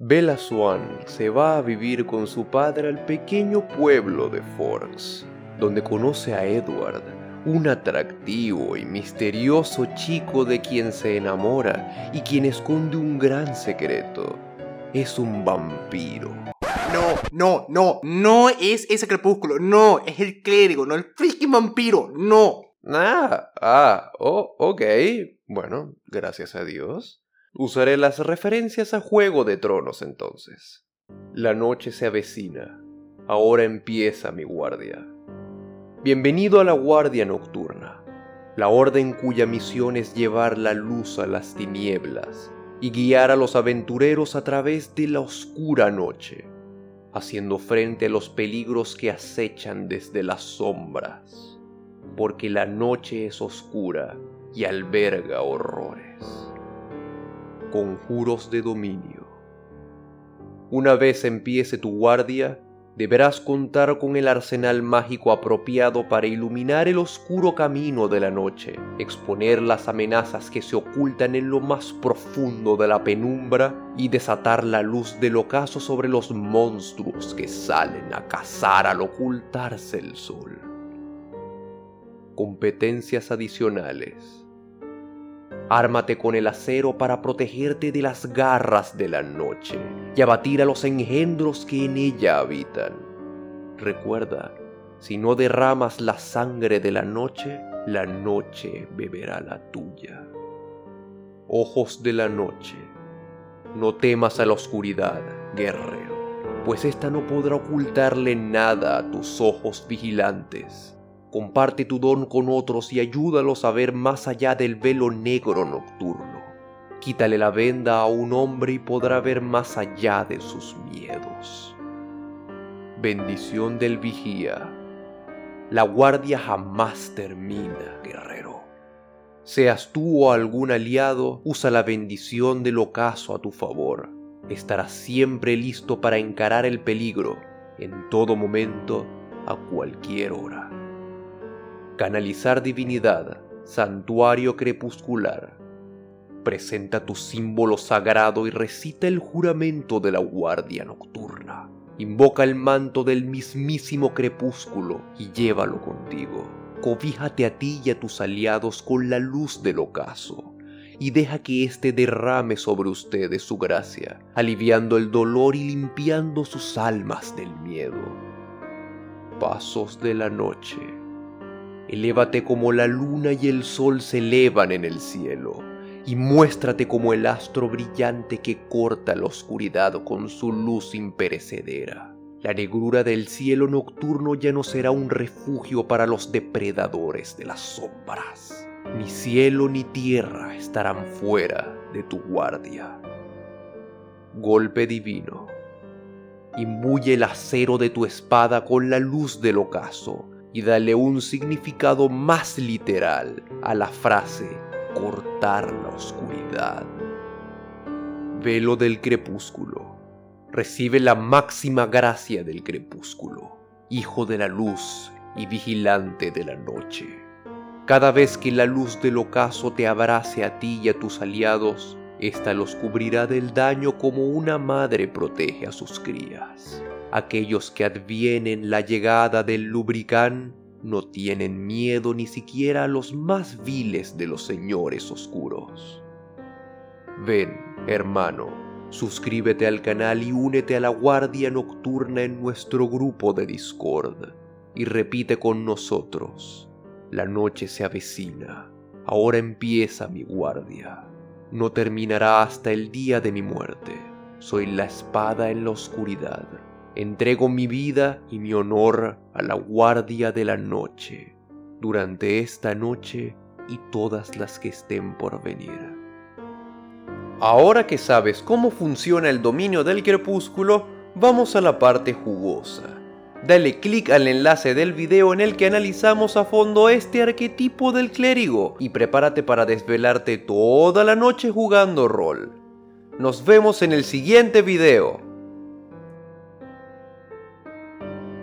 Bella Swan se va a vivir con su padre al pequeño pueblo de Forks, donde conoce a Edward, un atractivo y misterioso chico de quien se enamora y quien esconde un gran secreto. Es un vampiro. No, no, no, no es ese crepúsculo, no, es el clérigo, no el freaking vampiro, no. Ah, ah, oh, ok. Bueno, gracias a Dios. Usaré las referencias a Juego de Tronos entonces. La noche se avecina. Ahora empieza mi guardia. Bienvenido a la Guardia Nocturna, la orden cuya misión es llevar la luz a las tinieblas y guiar a los aventureros a través de la oscura noche, haciendo frente a los peligros que acechan desde las sombras, porque la noche es oscura y alberga horrores conjuros de dominio. Una vez empiece tu guardia, deberás contar con el arsenal mágico apropiado para iluminar el oscuro camino de la noche, exponer las amenazas que se ocultan en lo más profundo de la penumbra y desatar la luz del ocaso sobre los monstruos que salen a cazar al ocultarse el sol. Competencias adicionales Ármate con el acero para protegerte de las garras de la noche y abatir a los engendros que en ella habitan. Recuerda, si no derramas la sangre de la noche, la noche beberá la tuya. Ojos de la noche, no temas a la oscuridad, guerrero, pues ésta no podrá ocultarle nada a tus ojos vigilantes Comparte tu don con otros y ayúdalos a ver más allá del velo negro nocturno. Quítale la venda a un hombre y podrá ver más allá de sus miedos. Bendición del vigía. La guardia jamás termina, guerrero. Seas tú o algún aliado, usa la bendición del ocaso a tu favor. Estarás siempre listo para encarar el peligro, en todo momento, a cualquier hora canalizar divinidad, santuario crepuscular. Presenta tu símbolo sagrado y recita el juramento de la guardia nocturna. Invoca el manto del mismísimo crepúsculo y llévalo contigo. Cobíjate a ti y a tus aliados con la luz del ocaso y deja que éste derrame sobre ustedes su gracia, aliviando el dolor y limpiando sus almas del miedo. Pasos de la noche Elévate como la luna y el sol se elevan en el cielo, y muéstrate como el astro brillante que corta la oscuridad con su luz imperecedera. La negrura del cielo nocturno ya no será un refugio para los depredadores de las sombras. Ni cielo ni tierra estarán fuera de tu guardia. Golpe divino. Imbuye el acero de tu espada con la luz del ocaso y dale un significado más literal a la frase cortar la oscuridad. Velo del crepúsculo. Recibe la máxima gracia del crepúsculo, hijo de la luz y vigilante de la noche. Cada vez que la luz del ocaso te abrace a ti y a tus aliados, ésta los cubrirá del daño como una madre protege a sus crías. Aquellos que advienen la llegada del lubricán no tienen miedo ni siquiera a los más viles de los señores oscuros. Ven, hermano, suscríbete al canal y únete a la guardia nocturna en nuestro grupo de Discord y repite con nosotros. La noche se avecina, ahora empieza mi guardia. No terminará hasta el día de mi muerte. Soy la espada en la oscuridad Entrego mi vida y mi honor a la guardia de la noche durante esta noche y todas las que estén por venir. Ahora que sabes cómo funciona el dominio del crepúsculo, vamos a la parte jugosa. Dale clic al enlace del video en el que analizamos a fondo este arquetipo del clérigo y prepárate para desvelarte toda la noche jugando rol. Nos vemos en el siguiente video.